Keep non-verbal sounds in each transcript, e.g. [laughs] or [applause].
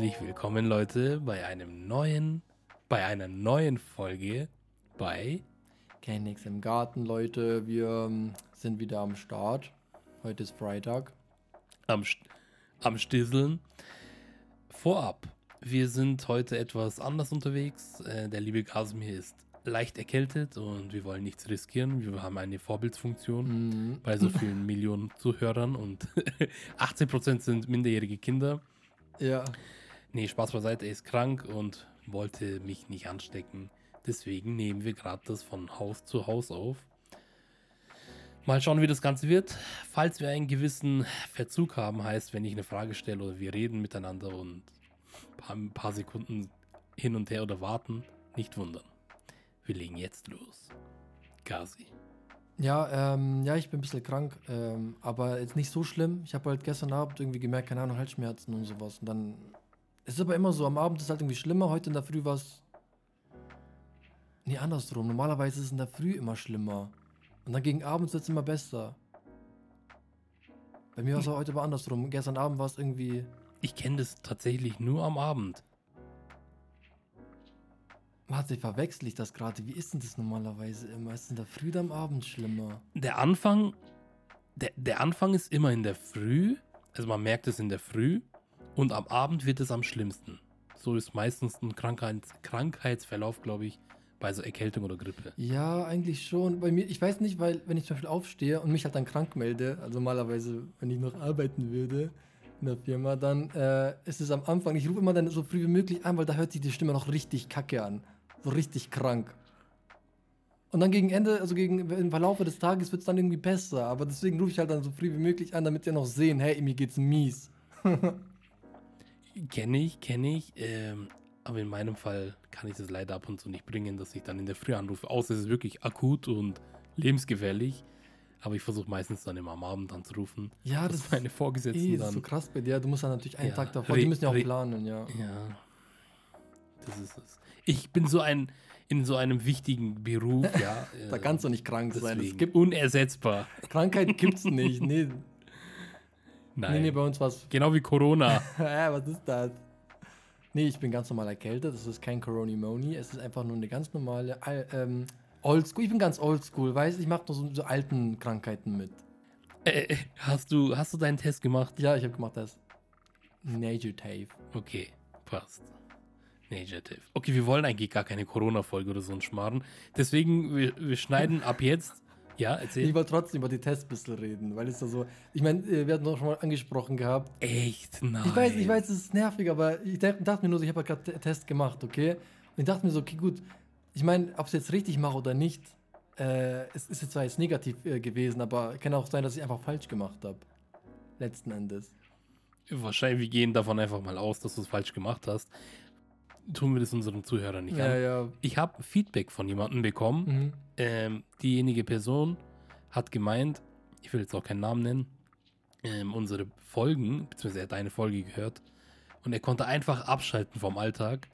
Herzlich willkommen, Leute, bei einem neuen, bei einer neuen Folge bei Kein nix im Garten, Leute. Wir ähm, sind wieder am Start. Heute ist Freitag. am, St- am Stisseln. Vorab, wir sind heute etwas anders unterwegs. Äh, der liebe Kasimir ist leicht erkältet und wir wollen nichts riskieren. Wir haben eine Vorbildsfunktion Mhm. bei so [laughs] vielen Millionen Zuhörern und [laughs] 18% sind minderjährige Kinder. Ja. Nee, Spaß beiseite, er ist krank und wollte mich nicht anstecken. Deswegen nehmen wir gerade das von Haus zu Haus auf. Mal schauen, wie das Ganze wird. Falls wir einen gewissen Verzug haben, heißt, wenn ich eine Frage stelle oder wir reden miteinander und ein paar, Sekunden hin und her oder warten, nicht wundern. Wir legen jetzt los. Gazi. Ja, ähm, ja, ich bin ein bisschen krank, ähm, aber jetzt nicht so schlimm. Ich habe halt gestern Abend irgendwie gemerkt, keine Ahnung, Halsschmerzen und sowas. Und dann. Es ist aber immer so, am Abend ist es halt irgendwie schlimmer. Heute in der Früh war es. Nee, andersrum. Normalerweise ist es in der Früh immer schlimmer. Und dann gegen Abend wird es immer besser. Bei mir war es heute aber andersrum. Gestern Abend war es irgendwie. Ich kenne das tatsächlich nur am Abend. Warte, verwechsel ich das gerade? Wie ist denn das normalerweise immer? Ist es in der Früh oder am Abend schlimmer? Der Anfang, der, der Anfang ist immer in der Früh, also man merkt es in der Früh und am Abend wird es am schlimmsten. So ist meistens ein Krankheits Krankheitsverlauf, glaube ich, bei so Erkältung oder Grippe. Ja, eigentlich schon. Bei mir, ich weiß nicht, weil wenn ich zum Beispiel aufstehe und mich halt dann krank melde, also normalerweise, wenn ich noch arbeiten würde in der Firma, dann äh, ist es am Anfang, ich rufe immer dann so früh wie möglich an, weil da hört sich die Stimme noch richtig kacke an. So richtig krank. Und dann gegen Ende, also gegen im Verlauf des Tages wird es dann irgendwie besser. Aber deswegen rufe ich halt dann so früh wie möglich an, damit sie noch sehen, hey, mir geht's mies. [laughs] Kenne ich, kenne ich, ähm, aber in meinem Fall kann ich das leider ab und zu nicht bringen, dass ich dann in der Früh anrufe, außer es ist wirklich akut und lebensgefährlich. Aber ich versuche meistens dann immer am Abend anzurufen. Ja, dass das meine Vorgesetzten Ey, das ist so dann. krass bei dir. Du musst dann natürlich einen Ja, Tag davor, die müssen ja auch planen, ja. Ja, das ist es. Ich bin so ein in so einem wichtigen Beruf, ja. [laughs] Da kannst du nicht krank sein. Es gibt unersetzbar. Krankheit gibt's nicht. Nee, Nein. nee, nee, bei uns war's. genau wie Corona. [laughs] Hä, was ist das? Nee, ich bin ganz normal erkältet. Das ist kein Coronimoni. Es ist einfach nur eine ganz normale al- ähm, Oldschool. Ich bin ganz oldschool, weißt du? Ich mache nur so, so alten Krankheiten mit. äh, hast du hast du deinen Test gemacht? Ja, ich habe gemacht das. Negative. Okay, passt. Negative. Okay, wir wollen eigentlich gar keine Corona-Folge oder so ein Schmarrn. Deswegen, wir, wir schneiden ab jetzt. Ja, Ich erzähl. wollte trotzdem über die Tests ein bisschen reden, weil es da so. Ich meine, äh, wir hatten doch schon mal angesprochen gehabt. Echt? Nein. Ich weiß, ich weiß, es ist nervig, aber ich dach- dachte mir nur ich habe ja gerade Test gemacht, okay? Und ich dachte mir so, okay, gut. Ich meine, ob ich es jetzt richtig mache oder nicht, äh, es ist jetzt zwar jetzt negativ äh, gewesen, aber kann auch sein, dass ich einfach falsch gemacht habe. Letzten Endes. Wahrscheinlich, wir gehen davon einfach mal aus, dass du es falsch gemacht hast. Tun wir das unseren Zuhörern nicht an. ja. Ich habe Feedback von jemandem bekommen. Mhm. Ähm, diejenige Person hat gemeint, ich will jetzt auch keinen Namen nennen, ähm, unsere Folgen, beziehungsweise er hat eine Folge gehört und er konnte einfach abschalten vom Alltag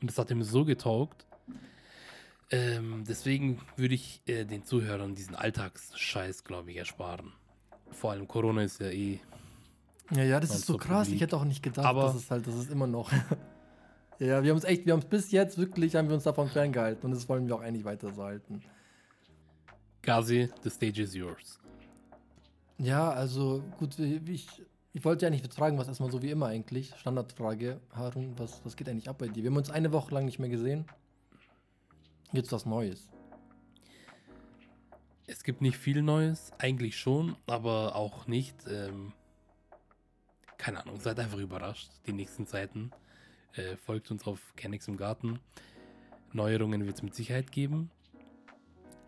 und das hat ihm so getaugt. Ähm, deswegen würde ich äh, den Zuhörern diesen Alltagsscheiß, glaube ich, ersparen. Vor allem Corona ist ja eh. Ja, ja, das ist so krass. Publik. Ich hätte auch nicht gedacht, Aber- dass es halt, das ist immer noch. [laughs] ja, wir haben es echt, wir haben es bis jetzt wirklich, haben wir uns davon ferngehalten und das wollen wir auch eigentlich weiter so halten. Gazi, the stage is yours. Ja, also gut, ich, ich wollte ja nicht fragen, was erstmal so wie immer eigentlich. Standardfrage, Harun, was, was geht eigentlich ab bei dir? Wir haben uns eine Woche lang nicht mehr gesehen. Jetzt was Neues. Es gibt nicht viel Neues, eigentlich schon, aber auch nicht. Ähm, keine Ahnung, seid einfach überrascht. Die nächsten Zeiten äh, folgt uns auf Kennex im Garten. Neuerungen wird es mit Sicherheit geben.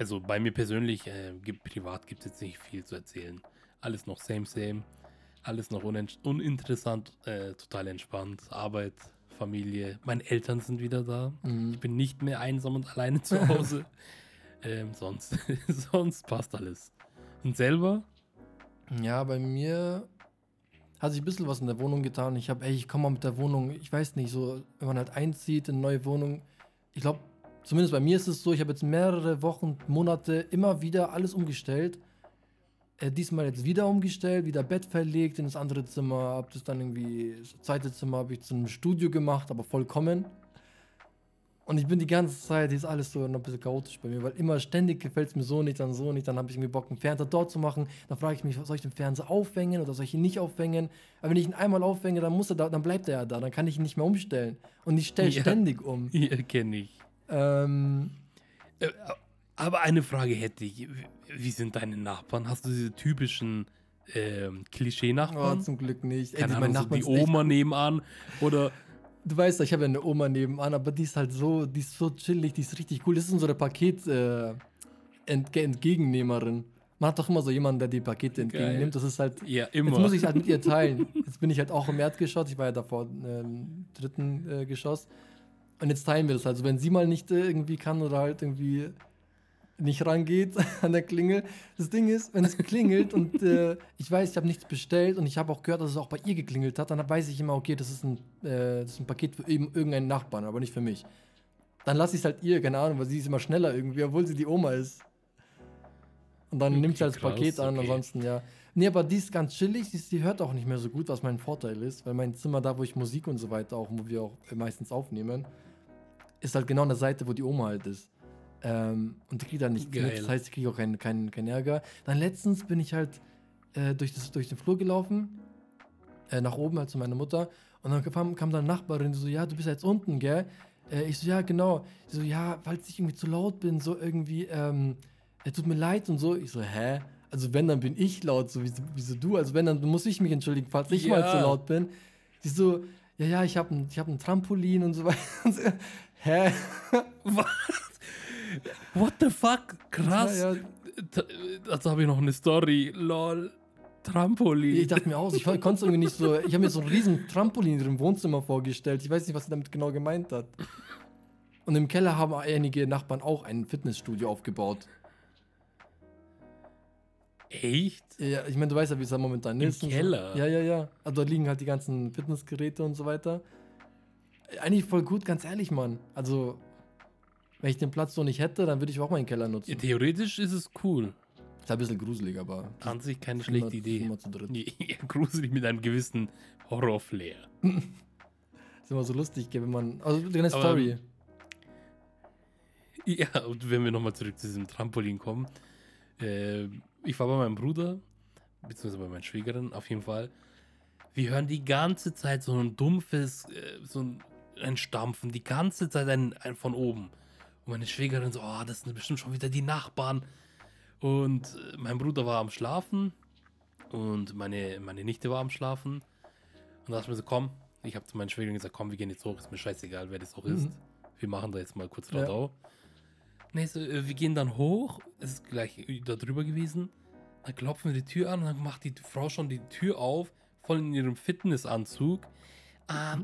Also bei mir persönlich, äh, gibt, privat gibt es jetzt nicht viel zu erzählen. Alles noch same, same. Alles noch uninteressant, äh, total entspannt. Arbeit, Familie. Meine Eltern sind wieder da. Mhm. Ich bin nicht mehr einsam und [laughs] alleine zu Hause. ähm, sonst, [laughs] sonst passt alles. Und selber? Ja, bei mir hat sich ein bisschen was in der Wohnung getan. Ich habe, ey, ich komme mal mit der Wohnung, ich weiß nicht, so, wenn man halt einzieht in eine neue Wohnung, ich glaube, zumindest bei mir ist es so, ich habe jetzt mehrere Wochen, Monate immer wieder alles umgestellt. Äh, diesmal jetzt wieder umgestellt, wieder Bett verlegt in das andere Zimmer, hab das dann irgendwie, das zweite Zimmer habe ich zu einem Studio gemacht, aber vollkommen. Und ich bin die ganze Zeit, ist alles so ein bisschen chaotisch bei mir, weil immer ständig gefällt es mir so nicht, dann so nicht, dann habe ich irgendwie Bock, einen Fernseher dort zu machen. Dann frage ich mich, soll ich den Fernseher aufhängen oder soll ich ihn nicht aufhängen? Aber wenn ich ihn einmal aufhänge, dann muss er da, dann bleibt er ja da, dann kann ich ihn nicht mehr umstellen. Und ich stelle Ja. ständig um. [laughs] Ja, kenne ich. Ähm, Äh, Aber eine Frage hätte ich. Wie- sind deine Nachbarn? Hast du diese typischen ähm, oh, Klischee-Nachbarn? zum Glück nicht. Ey, Keine die- Ahnung, so die Oma nebenan oder Du weißt, ja, ich habe ja eine Oma nebenan, aber die ist halt so, die ist so chillig, die ist richtig cool. Das ist unsere Paket äh, Entge Entgegennehmerin. Man hat doch immer so jemanden, der die Pakete entgegennimmt. Das ist halt. ja immer. Jetzt muss ich halt mit ihr teilen. [laughs] Jetzt bin ich halt auch im Erdgeschoss. Ich war ja davor im dritten äh, Geschoss. Und jetzt teilen wir das halt. Also wenn sie mal nicht irgendwie kann oder halt irgendwie nicht rangeht [laughs] an der Klingel. Das Ding ist, wenn es klingelt und äh, ich weiß, ich habe nichts bestellt und ich habe auch gehört, dass es auch bei ihr geklingelt hat, dann weiß ich immer, okay, das ist ein, äh, das ist ein Paket für eben irgendeinen Nachbarn, aber nicht für mich. Dann lasse ich es halt ihr, keine Ahnung, weil sie ist immer schneller irgendwie, obwohl sie die Oma ist. Und dann Okay, nimmt sie halt das krass, Paket an, okay. ansonsten ja. Nee, aber die ist ganz chillig, die, ist, die hört auch nicht mehr so gut, was mein Vorteil ist, weil mein Zimmer, da wo ich Musik und so weiter auch, wo wir auch meistens aufnehmen, ist halt genau an der Seite, wo die Oma halt ist. Ähm, und die kriegt dann nichts Geil. mit, das heißt, ich kriege auch keinen keinen keinen Ärger. Dann letztens bin ich halt äh, durch, das, durch den Flur gelaufen, äh, nach oben halt zu meiner Mutter, und dann kam, kam dann eine Nachbarin, die so, ja, du bist jetzt unten, gell? Äh, ich so, ja, genau. Die so, ja, falls ich irgendwie zu laut bin, so irgendwie, ähm, es tut mir leid und so. Ich so, hä? Also wenn, dann bin ich laut, so wie, wieso du? Also wenn, dann muss ich mich entschuldigen, falls ich mal Ja. zu laut bin. Die so, ja, ja, ich habe ein, ich hab ein Trampolin und so [laughs] weiter. Hä? [laughs] Was? What the fuck? Krass. Ja, ja. Dazu habe ich noch eine Story. Lol. Trampolin. Ich dachte mir auch, ich konnte es irgendwie nicht so. Ich habe mir so einen riesen Trampolin im Wohnzimmer vorgestellt. Ich weiß nicht, was sie damit genau gemeint hat. Und im Keller haben einige Nachbarn auch ein Fitnessstudio aufgebaut. Echt? Ja, ich meine, du weißt ja, wie es da momentan Im ist. so. Keller? Ja, ja, ja. Also da liegen halt die ganzen Fitnessgeräte und so weiter. Eigentlich voll gut, ganz ehrlich, Mann. Also, wenn ich den Platz so nicht hätte, dann würde ich auch meinen Keller nutzen. Ja, theoretisch ist es cool. Ist ein bisschen gruselig, aber. An sich keine schlechte Idee. Wir zu dritt. [laughs] Ja, gruselig mit einem gewissen Horrorflair. [laughs] Ist immer so lustig, wenn man. Also, eine Story. [laughs] Ja, und wenn wir nochmal zurück zu diesem Trampolin kommen. Äh, ich war bei meinem Bruder, beziehungsweise bei meiner Schwägerin auf jeden Fall. Wir hören die ganze Zeit so ein dumpfes, äh, so ein, ein Stampfen, die ganze Zeit ein, ein von oben. Und meine Schwägerin so, oh, das sind bestimmt schon wieder die Nachbarn. Und äh, mein Bruder war am Schlafen und meine, meine Nichte war am Schlafen. Und da dachte ich mir so, komm, ich habe zu meinen Schwägerin gesagt, komm, wir gehen jetzt hoch, ist mir scheißegal, wer das auch ist. Mhm. Wir machen da jetzt mal kurz Ja. Radau. Nee, so, äh, wir gehen dann hoch, es ist gleich da drüber gewesen. Dann klopfen wir die Tür an und dann macht die Frau schon die Tür auf, voll in ihrem Fitnessanzug. Ah,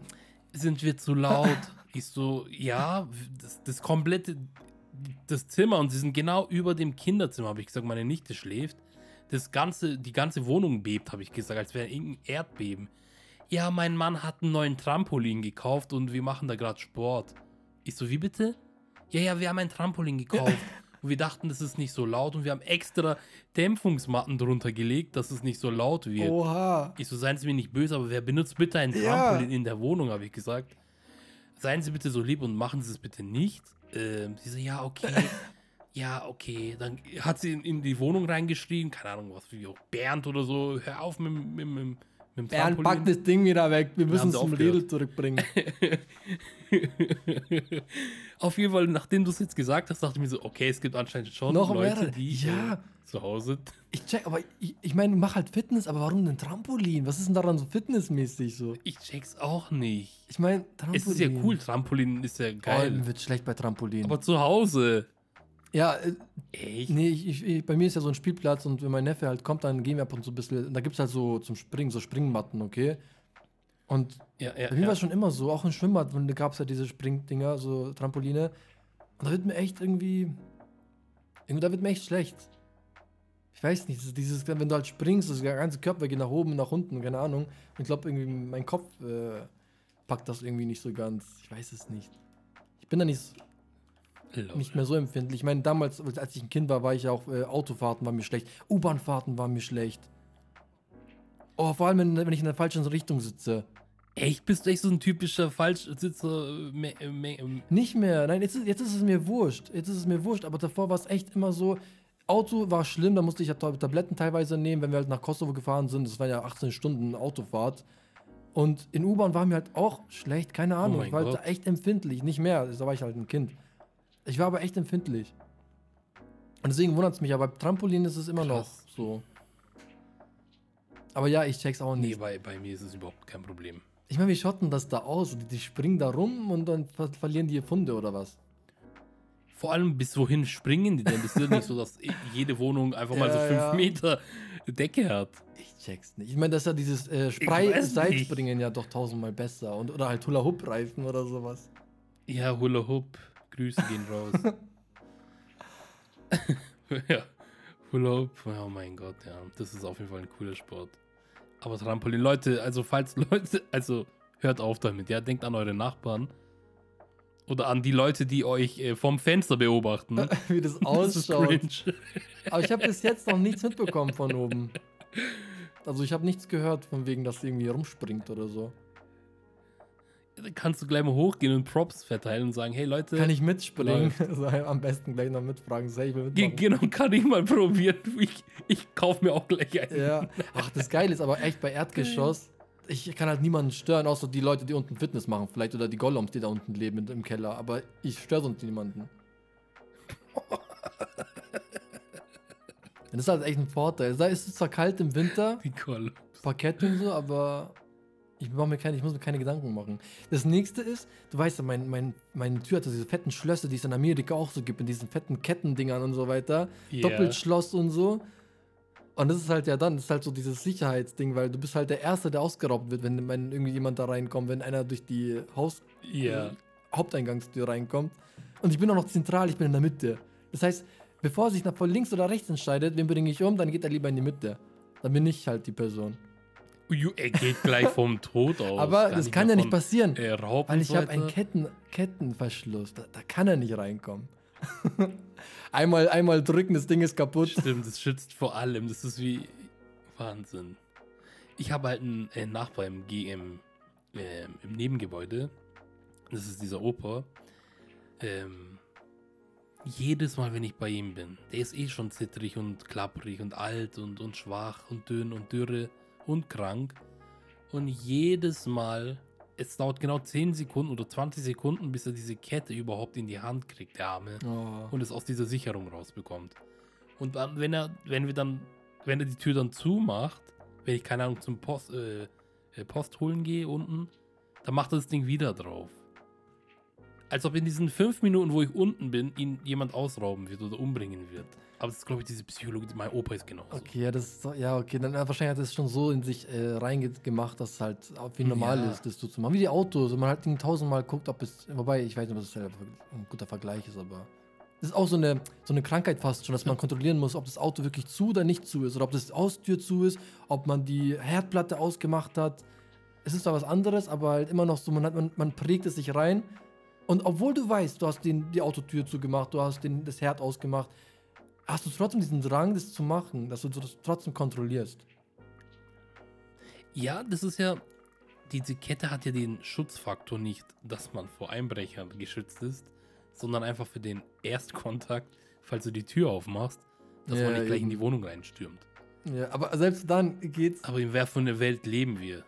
sind wir zu laut? [laughs] ich so, ja, das, das komplette, das Zimmer und sie sind genau über dem Kinderzimmer, habe ich gesagt, meine Nichte schläft. Das ganze, die ganze Wohnung bebt, habe ich gesagt, als wäre irgendein Erdbeben. Ja, mein Mann hat einen neuen Trampolin gekauft und wir machen da gerade Sport. Ich so, wie bitte? Ja, ja, wir haben ein Trampolin gekauft. [laughs] und wir dachten, das ist nicht so laut und wir haben extra Dämpfungsmatten drunter gelegt, dass es nicht so laut wird. Oha. Ich so, seien Sie mir nicht böse, aber wer benutzt bitte ein Ja. Trampolin in der Wohnung, habe ich gesagt. Seien Sie bitte so lieb und machen Sie es bitte nicht. Ähm, sie so, ja, okay. [laughs] ja, okay. Dann hat sie in, in die Wohnung reingeschrien, keine Ahnung, was wie auch Bernd oder so, hör auf mit, mit, mit, mit Bernd, pack das Ding wieder weg. Wir müssen es zum. Lidl zurückbringen. [laughs] Auf jeden Fall, nachdem du es jetzt gesagt hast, dachte ich mir so, okay, es gibt anscheinend schon Noch Leute, mehrere. die Ja. zu Hause. Ich check, aber ich, ich meine, mach halt Fitness, aber warum denn Trampolin? Was ist denn daran so fitnessmäßig so? Ich check's auch nicht. Ich meine, Trampolin. Es ist ja cool, Trampolin ist ja Geil. Oh, wird schlecht bei Trampolin. aber zu Hause. Ja, äh, Echt? nee, ich, ich, bei mir ist ja so ein Spielplatz und wenn mein Neffe halt kommt, dann gehen wir ab und zu ein bisschen. Da gibt es halt so zum Springen, so Springmatten, okay? Und Ja, ja, bei mir war ja. es schon immer so, auch im Schwimmbad, da gab es ja diese Springdinger, so Trampoline. Und da wird mir echt irgendwie. Irgendwie, da wird mir echt schlecht. Ich weiß nicht, dieses, wenn du halt springst, das ganze Körper geht nach oben, nach unten, keine Ahnung. Und ich glaube, irgendwie mein Kopf äh, packt das irgendwie nicht so ganz. Ich weiß es nicht. Ich bin da nicht. Lol. nicht mehr so empfindlich. Ich meine, damals, als ich ein Kind war, war ich auch, äh, Autofahrten waren mir schlecht, U-Bahn-Fahrten waren mir schlecht. Oh, vor allem, wenn, wenn ich in der falschen Richtung sitze. Echt? Bist du echt so ein typischer Falschsitzer? äh, äh, ähm, Nicht mehr. Nein, jetzt ist, jetzt ist es mir wurscht. Jetzt ist es mir wurscht. Aber davor war es echt immer so. Auto war schlimm, da musste ich ja Tab- Tabletten teilweise nehmen, wenn wir halt nach Kosovo gefahren sind. Das waren ja 18 Stunden Autofahrt. Und in U-Bahn war mir halt auch schlecht, keine Ahnung. Oh ich war Gott. halt echt empfindlich, nicht mehr. Da war ich halt ein Kind. Ich war aber echt empfindlich. Und deswegen wundert es mich, aber beim Trampolin ist es immer noch Krass. so. Aber ja, ich check's auch Nee, nicht. bei, bei mir ist es überhaupt kein Problem. Ich meine, wie schotten das da aus? Die, die springen da rum und dann ver verlieren die ihr Funde oder was? Vor allem, bis wohin springen die denn? Das ist ja nicht so, dass jede Wohnung einfach mal so Ja, fünf ja. Meter Decke hat. Ich check's nicht. Ich meine, das ist ja dieses äh, weiß Sprei-Seilspringen ja doch tausendmal besser. Und, oder halt Hula-Hoop-Reifen oder sowas. Ja, Hula Hoop. Grüße gehen raus. [laughs] [laughs] ja, Hoop. Oh mein Gott, ja. Das ist auf jeden Fall ein cooler Sport. Aber Trampolin, Leute, also falls Leute, also hört auf damit, ja. Denkt an eure Nachbarn. Oder an die Leute, die euch äh, vom Fenster beobachten. [laughs] Wie das Das ausschaut. cringe. Aber ich habe bis jetzt noch nichts mitbekommen von oben. Also ich habe nichts gehört von wegen, dass sie irgendwie rumspringt oder so. Kannst du gleich mal hochgehen und Props verteilen und sagen, hey Leute, Kann ich mitspringen? Also [laughs] am besten gleich noch mitfragen. Say, ich will mitmachen. Genau, kann ich mal probieren. Ich, ich kaufe mir auch gleich einen. Ja. Ach, das Geile ist aber echt bei Erdgeschoss. Ich kann halt niemanden stören, außer die Leute, die unten Fitness machen, vielleicht oder die Gollums, die da unten leben im Keller. Aber ich störe sonst niemanden. [laughs] Das ist halt echt ein Vorteil. Da ist es zwar kalt im Winter, Die Kolle. Parkett und so, aber ich, mach mir keine, ich muss mir keine Gedanken machen. Das nächste ist, du weißt ja, mein, mein, meine Tür hat diese fetten Schlösser, die es in Amerika auch so gibt, mit diesen fetten Kettendingern und so weiter. Ja. Doppelschloss und so. Und das ist halt ja dann, das ist halt so dieses Sicherheitsding, weil du bist halt der Erste, der ausgeraubt wird, wenn, wenn irgendwie jemand da reinkommt, wenn einer durch die Haus Ja. Haupteingangstür reinkommt. Und ich bin auch noch zentral, ich bin in der Mitte. Das heißt, bevor er sich nach voll links oder rechts entscheidet, wen bringe ich um, dann geht er lieber in die Mitte. Dann bin ich halt die Person. Er geht gleich vom Tod aus. Aber das kann ja nicht passieren, Äh, weil ich so habe einen. Ketten, Kettenverschluss. Da, da kann er nicht reinkommen. [laughs] einmal, einmal drücken, das Ding ist kaputt. Stimmt, das schützt vor allem. Das ist wie Wahnsinn. Ich habe halt einen äh, Nachbar im, G im, ähm, im Nebengebäude. Das ist dieser Opa. Ähm, jedes Mal, wenn ich bei ihm bin, der ist eh schon zittrig und klapprig und alt und, und schwach und dünn und dürre und krank. Und jedes Mal, es dauert genau 10 Sekunden oder 20 Sekunden, bis er diese Kette überhaupt in die Hand kriegt, der Arme Oh. und es aus dieser Sicherung rausbekommt. Und dann, wenn er, wenn wir dann, wenn er die Tür dann zumacht, wenn ich keine Ahnung zum Post, äh, äh, Post holen gehe unten, dann macht er das Ding wieder drauf. Als ob in diesen fünf Minuten, wo ich unten bin, ihn jemand ausrauben wird oder umbringen wird. Aber das ist, glaube ich, diese Psychologie. Mein Opa ist genauso. Okay, ja, das ist so, ja, okay, dann wahrscheinlich hat es schon so in sich äh, reingemacht, dass es halt wie normal Ja. ist, das so zu machen. Wie die Autos, und man halt ihn tausendmal guckt, ob es, wobei, ich weiß nicht, ob das ein guter Vergleich ist, aber das ist auch so eine, so eine Krankheit fast schon, dass man kontrollieren muss, ob das Auto wirklich zu oder nicht zu ist, oder ob das Austür zu ist, ob man die Herdplatte ausgemacht hat. Es ist zwar was anderes, aber halt immer noch so, man, hat, man, man prägt es sich rein. Und obwohl du weißt, du hast den, die Autotür zugemacht, du hast den, das Herd ausgemacht, hast du trotzdem diesen Drang, das zu machen, dass du das trotzdem kontrollierst. Ja, das ist ja. Diese Kette hat ja den Schutzfaktor nicht, dass man vor Einbrechern geschützt ist, sondern einfach für den Erstkontakt, falls du die Tür aufmachst, dass Ja, man nicht gleich in die Wohnung reinstürmt. Ja, aber selbst dann geht's. Aber in wer für eine Welt leben wir?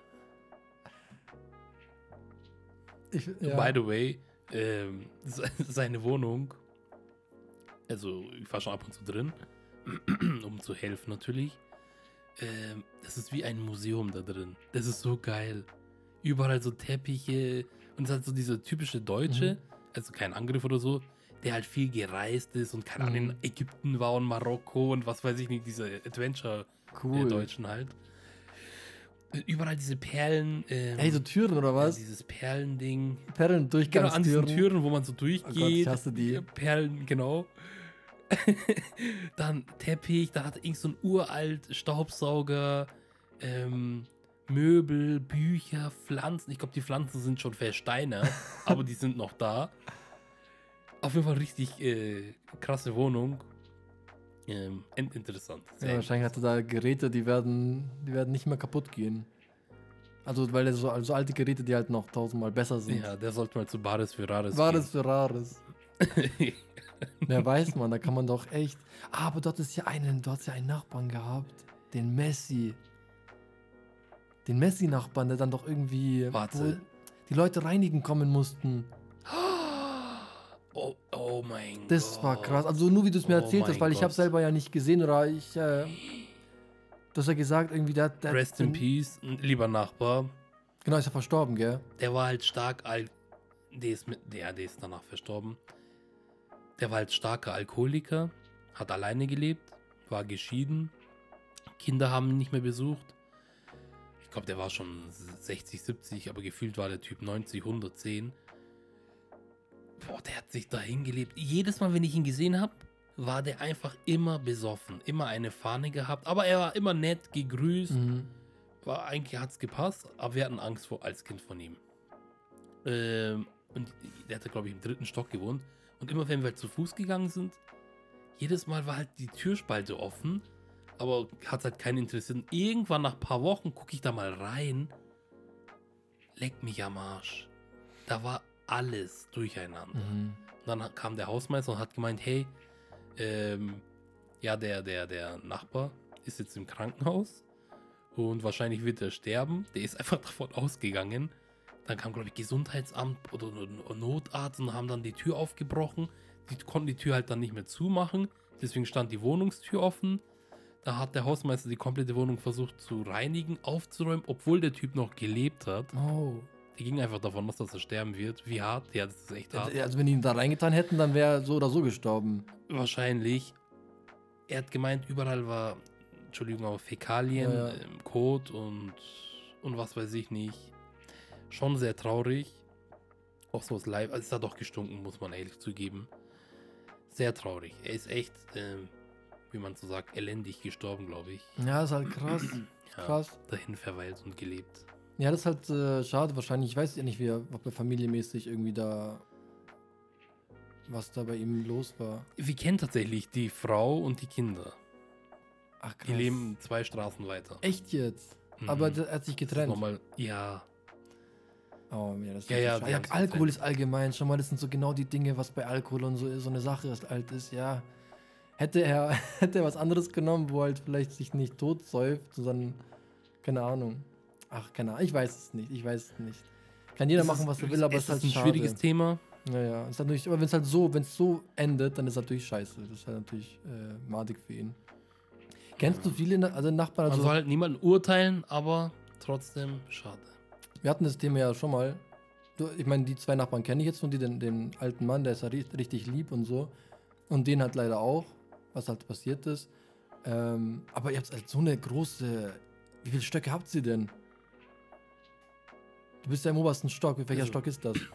Ich, ja. By the way, ähm, [laughs] se- seine Wohnung, also ich war schon ab und zu drin, [clears throat] um zu helfen natürlich. Ähm, das ist wie ein Museum da drin. Das ist so geil. Überall so Teppiche und es hat so dieser typische Deutsche, Mhm. also kein Angriff oder so, der halt viel gereist ist und keine Ahnung Mhm. in Ägypten war und Marokko und was weiß ich nicht, diese Adventure-Deutschen cool. halt. Überall diese Perlen. Ähm, Ey, so Türen oder ja, was? dieses Perlending. Perlen, Genau, an diesen. Türen, wo man so Oh Gott, ich durchgeht. hasse die. Perlen, genau. [laughs] dann Teppich, da hat irgend so ein uralt Staubsauger, ähm, Möbel, Bücher, Pflanzen. Ich glaube, die Pflanzen sind schon versteinert, [laughs] aber die sind noch da. Auf jeden Fall richtig äh, krasse Wohnung. Ähm, interessant. Ja, wahrscheinlich hat er da Geräte, die werden, die werden nicht mehr kaputt gehen. Also, weil er so also alte Geräte, die halt noch tausendmal besser sind. Ja, der sollte mal zu Bares für Rares Bares für Rares. ja, weiß man, da kann man doch echt. Ah, aber dort ist ja einen, dort ja einen Nachbarn gehabt, den Messi. Den Messi-Nachbarn, der dann doch irgendwie Warte. die Leute reinigen kommen mussten. Oh, oh mein Gott. Das war krass. Also nur wie du es mir Oh erzählt hast, weil ich habe Gott. selber ja nicht gesehen oder ich. Äh, du hast ja gesagt, irgendwie der. der Rest in Peace, lieber Nachbar. Genau, ist ja verstorben, gell? Der war halt stark, Al der ist mit, der, der ist danach verstorben. Der war halt starker Alkoholiker, hat alleine gelebt, war geschieden. Kinder haben ihn nicht mehr besucht. Ich glaube, der war schon 60, 70, aber gefühlt war der Typ 90, 110. Boah, der hat sich dahin gelebt. Jedes Mal, wenn ich ihn gesehen habe, war der einfach immer besoffen. Immer eine Fahne gehabt. Aber er war immer nett, gegrüßt. Mhm. War, eigentlich hat es gepasst, aber wir hatten Angst vor, als Kind von ihm. Ähm, und der hatte, glaube ich, im dritten Stock gewohnt. Und immer wenn wir halt zu Fuß gegangen sind, jedes Mal war halt die Türspalte offen, aber hat halt keinen interessiert. Und irgendwann nach ein paar Wochen gucke ich da mal rein. Leck mich am Arsch. Da war alles durcheinander. Mhm. Und dann kam der Hausmeister und hat gemeint, hey, ähm, ja, der, der, der Nachbar ist jetzt im Krankenhaus und wahrscheinlich wird er sterben. Der ist [laughs] einfach davon ausgegangen. Dann kam, glaube ich, Gesundheitsamt oder Notarzt und haben dann die Tür aufgebrochen. Die konnten die Tür halt dann nicht mehr zumachen. Deswegen stand die Wohnungstür offen. Da hat der Hausmeister die komplette Wohnung versucht zu reinigen, aufzuräumen, obwohl der Typ noch gelebt hat. Oh. Die ging einfach davon aus, dass er sterben wird. Wie hart? Ja, das ist echt hart. Also, wenn die ihn da reingetan hätten, dann wäre er so oder so gestorben. Wahrscheinlich. Er hat gemeint, überall war, Entschuldigung, aber Fäkalien, Ja, ja. ähm, Kot und, und was weiß ich nicht. Schon sehr traurig. Auch so das Live. Also es hat doch gestunken, muss man ehrlich zugeben. Sehr traurig. Er ist echt, ähm, wie man so sagt, elendig gestorben, glaube ich. Ja, ist halt krass. [clears throat] Ja, krass. Dahin verweilt und gelebt. Ja, das ist halt äh, schade wahrscheinlich. Ich weiß ja nicht, wie er, ob er familienmäßig irgendwie da. Was da bei ihm los war. Wir kennen tatsächlich die Frau und die Kinder. Ach krass. Die leben zwei Straßen weiter. Echt jetzt? Mhm. Aber er hat sich getrennt. Nochmal, ja, Oh, ja, das ist Ja, ja, ja, Alkohol ist allgemein. Schon mal, das sind so genau die Dinge, was bei Alkohol und so, so eine Sache ist, alt ist. Ja. Hätte er, [laughs] hätte er was anderes genommen, wo halt vielleicht sich nicht tot säuft, sondern. Keine Ahnung. Ach, keine Ahnung. Ich weiß es nicht. Ich weiß es nicht. Kann jeder Es machen, was er will, aber es ist halt ein schade. schwieriges Thema. Ja, ja. Ist natürlich, aber wenn es halt so, wenn es so endet, dann ist es natürlich scheiße. Das ist halt natürlich äh, madig für ihn. Kennst du viele, also Nachbarn? Man Also, soll halt niemanden urteilen, aber trotzdem schade. wir hatten das Thema ja schon mal. Ich meine, die zwei Nachbarn kenne ich jetzt und die, den, den alten Mann, der ist ja ri- richtig lieb und so. Und den halt leider auch, was halt passiert ist. Ähm, aber ihr habt halt so eine große. Wie viele Stöcke habt ihr denn? Du bist ja im obersten Stock. Welcher Also- Stock ist das? [laughs]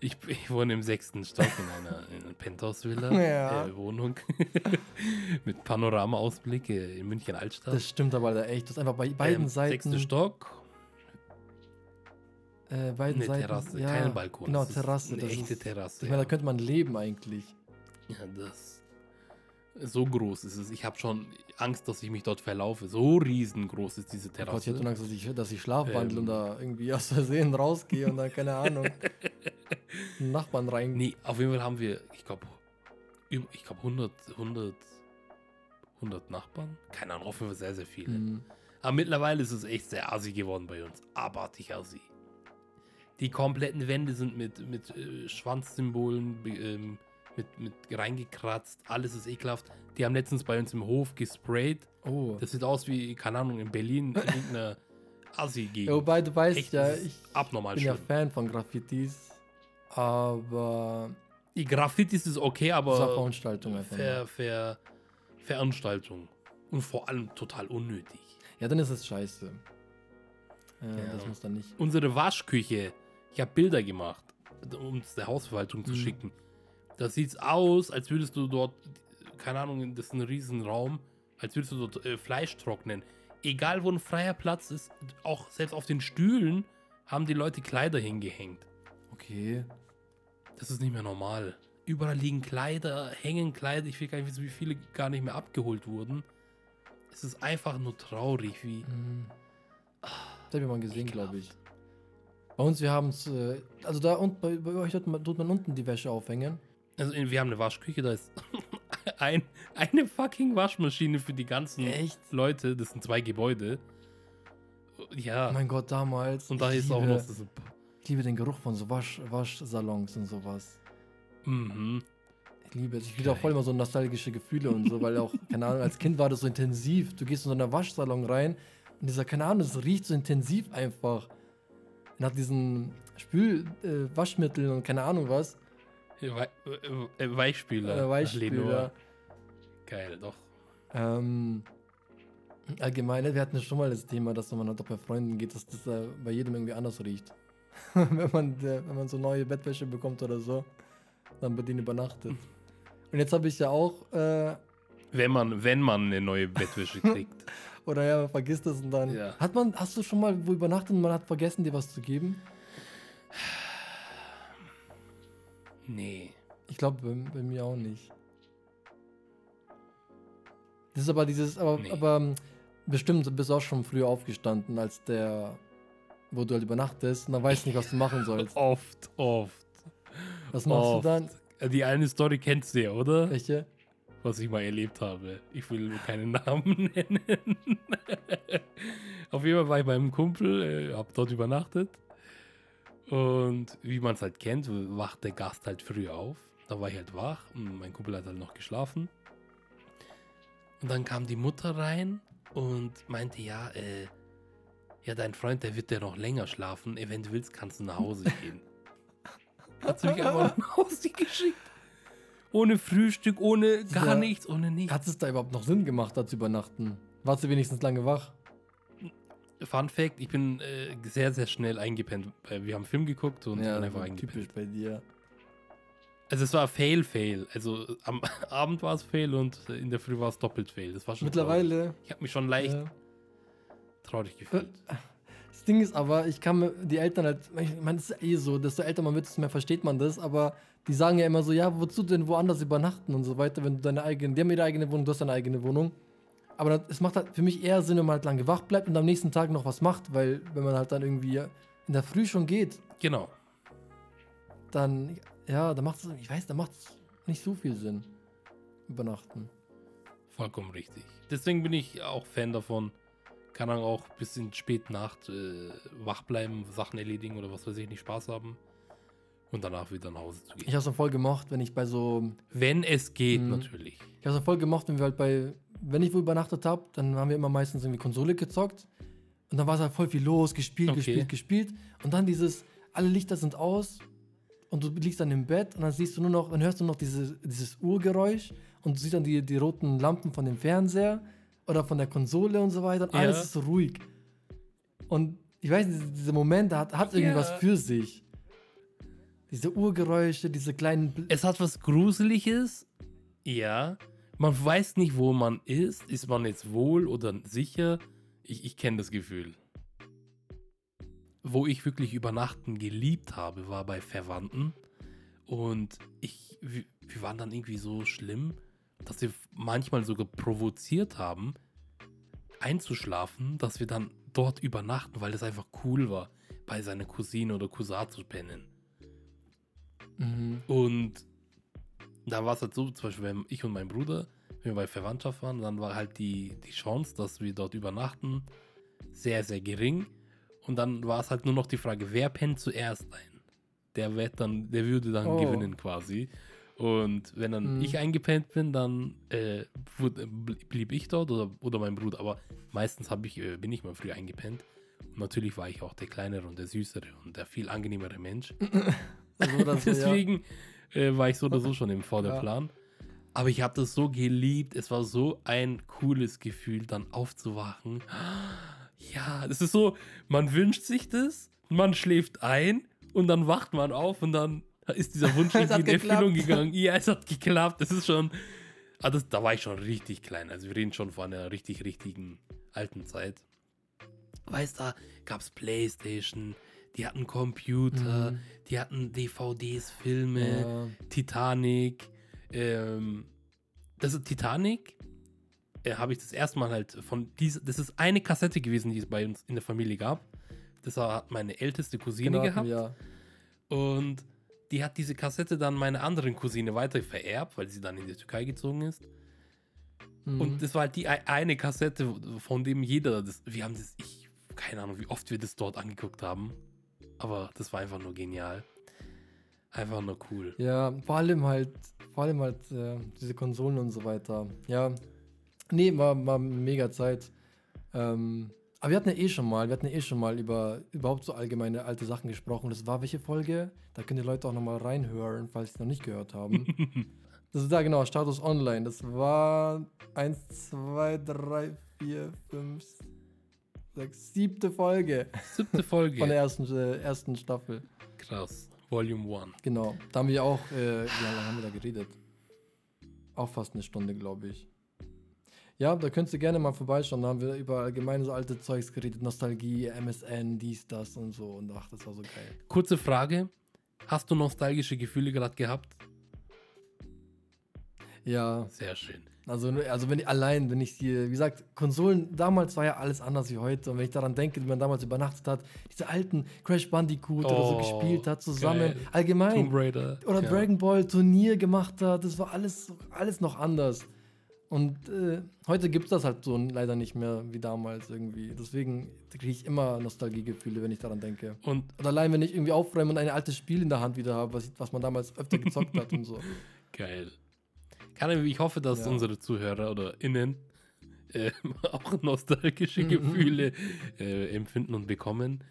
Ich, ich wohne im sechsten Stock in einer, in einer Penthouse-Villa, Ja. äh, Wohnung [laughs] mit Panoramaausblick äh, in München Altstadt. Das stimmt aber da echt. Das ist einfach bei beiden Ähm, Seiten. Sechster Stock, Äh, beiden eine Seiten. Terrasse, ja, kein Balkon. Genau, Terrasse. Eine echte ist, Terrasse. Ich meine, da könnte man leben eigentlich. ja, das so groß ist es. Ich habe schon Angst, dass ich mich dort verlaufe. So riesengroß ist diese Oh Gott, ich Terrasse. hätte nur Angst, dass ich, dass ich schlafwandel Ähm. und da irgendwie aus Versehen rausgehe und dann, keine Ahnung, Nachbarn rein. Nee, auf jeden Fall haben wir, ich glaube, ich glaube 100, 100, 100 Nachbarn. Keine Ahnung, auf jeden Fall sehr, sehr viele. Hm. Aber mittlerweile ist es echt sehr assi geworden bei uns. Abartig assi. Die kompletten Wände sind mit, mit äh, Schwanzsymbolen ähm, mit, mit reingekratzt. Alles ist ekelhaft. Die haben letztens bei uns im Hof gesprayt. Oh. Das sieht aus wie, keine Ahnung, in Berlin in irgendeiner [laughs] Assi-Gegend. Ja, wobei du weißt Echt, ja, ich abnormal bin ja schlimm. Fan von Graffitis, aber Die Graffitis ist okay, aber einfach. nur. Ver, Ver, Veranstaltung. Und vor allem total unnötig. Ja, dann ist es scheiße. Äh, Ja. Das muss dann nicht. Unsere Waschküche, ich habe Bilder gemacht, um es der Hausverwaltung zu Mhm. schicken. Da sieht's aus, als würdest du dort, keine Ahnung, das ist ein Riesenraum, als würdest du dort äh, Fleisch trocknen. Egal wo ein freier Platz ist, auch selbst auf den Stühlen haben die Leute Kleider hingehängt. Okay. Das ist nicht mehr normal. Überall liegen Kleider, hängen Kleider. Ich will gar nicht wissen, wie viele gar nicht mehr abgeholt wurden. Es ist einfach nur traurig, wie. Mhm. Das habe ich mal gesehen, glaube ich. Bei uns, wir haben es, äh, also da und bei, bei euch tut man, tut man unten die Wäsche aufhängen. Also wir haben eine Waschküche, da ist [laughs] ein, eine fucking Waschmaschine für die ganzen Echt? Leute. Das sind zwei Gebäude. Ja. Mein Gott, damals. und da ist auch liebe- noch so. Ich liebe den Geruch von so Wasch, Waschsalons und sowas. Mhm. Ich liebe es. Ich kriege auch voll immer so nostalgische Gefühle und so, weil auch, [laughs] keine Ahnung, als Kind war das so intensiv. Du gehst in so einen Waschsalon rein und dieser, keine Ahnung, das riecht so intensiv einfach. Nach diesen Spül, äh, und keine Ahnung was. Äh, äh, Weichspüler. Äh, Weichspüler. Lenore. Geil, doch. Ähm, allgemein, wir hatten ja schon mal das Thema, dass wenn man halt auch bei Freunden geht, dass das äh, bei jedem irgendwie anders riecht. [laughs] wenn, man, äh, wenn man so neue Bettwäsche bekommt oder so, dann bei denen übernachtet. Und jetzt habe ich ja auch, äh, Wenn man, wenn man eine neue Bettwäsche [laughs] kriegt. oder ja, man vergisst es und dann. Ja. Hat man, hast du schon mal wo übernachtet und man hat vergessen, dir was zu geben? Nee. Ich glaube, bei, bei mir auch nicht. Das ist aber dieses, aber, Nee. aber ähm, bestimmt bist du auch schon früher aufgestanden als der, wo du halt übernachtest und dann weißt nicht, was du machen sollst. [laughs] Oft, oft. Was machst oft. du dann? Die eine Story kennst du ja, oder? Welche? Was ich mal erlebt habe. Ich will keinen [laughs] Namen nennen. [laughs] Auf jeden Fall war ich bei einem Kumpel, äh, hab dort übernachtet. Und wie man es halt kennt, wacht der Gast halt früh auf. Da war ich halt wach und mein Kumpel hat halt noch geschlafen. Und dann kam die Mutter rein und meinte, ja, äh, ja, dein Freund, der wird ja noch länger schlafen. Willst, kannst du nach Hause [laughs] gehen. Hat sie mich einfach [laughs] nach Hause geschickt. Ohne Frühstück, ohne gar Ja. nichts, ohne nichts. Hat es da überhaupt noch Sinn gemacht, da zu übernachten? Warst du wenigstens lange wach? Fun Fact, ich bin äh, sehr, sehr schnell eingepennt. Wir haben einen Film geguckt und ja, bin einfach eingepennt. typisch bei dir. Also es war Fail, Fail. Also am [laughs] Abend war es Fail und in der Früh war es doppelt Fail. Das war schon Traurig. Mittlerweile. Ich habe mich schon leicht Ja. traurig gefühlt. Das Ding ist aber, ich kann mir die Eltern halt, ich meine, es ist eh so, desto älter man wird, desto mehr versteht man das, aber die sagen ja immer so, ja, wozu denn woanders übernachten und so weiter, wenn du deine eigene, die haben ihre eigene Wohnung, du hast deine eigene Wohnung. Aber das, es macht halt für mich eher Sinn, wenn man halt lange wach bleibt und am nächsten Tag noch was macht, weil wenn man halt dann irgendwie in der Früh schon geht, Genau. dann, ja, da macht es, ich weiß, da macht es nicht so viel Sinn. Übernachten. Vollkommen richtig. Deswegen bin ich auch Fan davon. Kann dann auch bis in Spätnacht äh, wach bleiben, Sachen erledigen oder was weiß ich, nicht Spaß haben. Und danach wieder nach Hause zu gehen. Ich habe es voll gemocht, wenn ich bei so Wenn es geht, Mhm. natürlich. Ich habe es voll gemacht, wenn wir halt bei, wenn ich wo übernachtet habe, dann haben wir immer meistens irgendwie Konsole gezockt. Und dann war es halt voll viel los, gespielt, Okay. gespielt, gespielt. Und dann dieses, alle Lichter sind aus und du liegst dann im Bett und dann siehst du nur noch, dann hörst du noch diese, dieses Uhrgeräusch und du siehst dann die, die roten Lampen von dem Fernseher oder von der Konsole und so weiter. Und Ja. alles ist so ruhig. Und ich weiß, nicht, dieser Moment hat, hat irgendwas Ja. für sich. Diese Uhrgeräusche, diese kleinen. Bl Es hat was Gruseliges. Ja. Man weiß nicht, wo man ist. Ist man jetzt wohl oder sicher? Ich, ich kenne das Gefühl. Wo ich wirklich übernachten geliebt habe, war bei Verwandten. Und ich, wir, waren dann irgendwie so schlimm, dass wir manchmal sogar provoziert haben, einzuschlafen, dass wir dann dort übernachten, weil das einfach cool war, bei seiner Cousine oder Cousin zu pennen. Mhm. Und da war es halt so, zum Beispiel, wenn ich und mein Bruder, wenn wir bei Verwandtschaft waren, dann war halt die, die Chance, dass wir dort übernachten, sehr, sehr gering. Und dann war es halt nur noch die Frage, wer pennt zuerst ein? Der wird dann, der würde dann Oh. gewinnen quasi. Und wenn dann Mhm. ich eingepennt bin, dann äh, blieb ich dort oder, oder mein Bruder. Aber meistens ich, äh, bin ich mal früh eingepennt. Und natürlich war ich auch der kleinere und der süßere und der viel angenehmere Mensch. [laughs] Also, [laughs] oder so, ja. Deswegen äh, war ich so oder so schon im Vorderplan. Aber ich habe das so geliebt. Es war so ein cooles Gefühl, dann aufzuwachen. Ja, das ist so, man wünscht sich das, man schläft ein und dann wacht man auf und dann ist dieser Wunsch [laughs] Es in Erfüllung geklappt. gegangen. [laughs] Ja, es hat geklappt. Das ist schon. Ah, das, da war ich schon richtig klein. Also wir reden schon von einer richtig, richtigen alten Zeit. Weißt du, da gab es Playstation, die hatten Computer, Mhm. die hatten DVDs, Filme, Ja. Titanic. Ähm, das ist Titanic. Äh, habe ich das erste Mal halt von dieser. Das ist eine Kassette gewesen, die es bei uns in der Familie gab. Das hat meine älteste Cousine Genau, gehabt. Ja. Und die hat diese Kassette dann meiner anderen Cousine weiter vererbt, weil sie dann in die Türkei gezogen ist. Mhm. Und das war halt die ei- eine Kassette, von dem jeder das. Wir haben das, ich, keine Ahnung, wie oft wir das dort angeguckt haben. Aber das war einfach nur genial. Einfach nur cool. Ja, vor allem halt, vor allem halt äh, diese Konsolen und so weiter. Ja, nee, war, war mega Zeit. Ähm, aber wir hatten ja eh schon mal, wir hatten ja eh schon mal über überhaupt so allgemeine alte Sachen gesprochen. Das war welche Folge? Da können die Leute auch nochmal reinhören, falls sie es noch nicht gehört haben. [laughs] das ist da genau, Status Online. Das war 1, 2, 3, 4, 5, 6, siebte Folge Siebte Folge. von der ersten, äh, ersten Staffel. Krass. Volume 1. Genau. Da haben wir auch, äh, wie lange haben wir da geredet? Auch fast eine Stunde, glaube ich. Ja, da könntest du gerne mal vorbeischauen. Da haben wir über allgemeine so alte Zeugs geredet. Nostalgie, MSN, dies, das und so. Und ach, das war so geil. Kurze Frage. Hast du nostalgische Gefühle gerade gehabt? Ja, Sehr schön. Also, also wenn ich allein, wenn ich die, wie gesagt, Konsolen, damals war ja alles anders wie heute. Und wenn ich daran denke, wie man damals übernachtet hat, diese alten Crash Bandicoot oder so Oh, gespielt hat, zusammen. geil. Allgemein. Tomb Raider. oder ja. Dragon Ball Turnier gemacht hat. Das war alles, alles noch anders. Und äh, heute gibt es das halt so leider nicht mehr wie damals irgendwie. Deswegen kriege ich immer Nostalgiegefühle, wenn ich daran denke. Und Und allein, wenn ich irgendwie aufräume und ein altes Spiel in der Hand wieder habe, was, was man damals öfter gezockt hat und so. [laughs] geil. Kann, ich hoffe, dass Ja. unsere Zuhörer oder Innen äh, [laughs] auch nostalgische Mhm. Gefühle äh, empfinden und bekommen.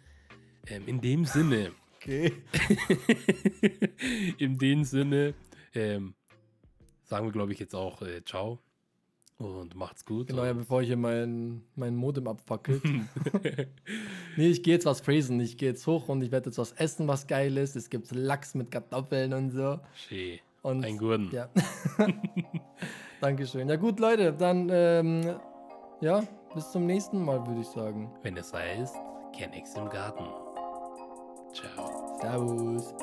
Ähm, in dem Sinne, Okay. [laughs] in dem Sinne, ähm, sagen wir, glaube ich, jetzt auch äh, Ciao und macht's gut. Genau, ja, bevor ich hier mein, mein Modem abfackelt. [laughs] nee, ich gehe jetzt was phrasen. Ich gehe jetzt hoch und ich werde jetzt was essen, was geil ist. Es gibt Lachs mit Kartoffeln und so. Schön. Und Ein Gurden. Ja. [laughs] Dankeschön. Ja gut, Leute, dann ähm, ja, bis zum nächsten Mal, würde ich sagen. Wenn es heißt, Kennex im Garten. Ciao. Servus.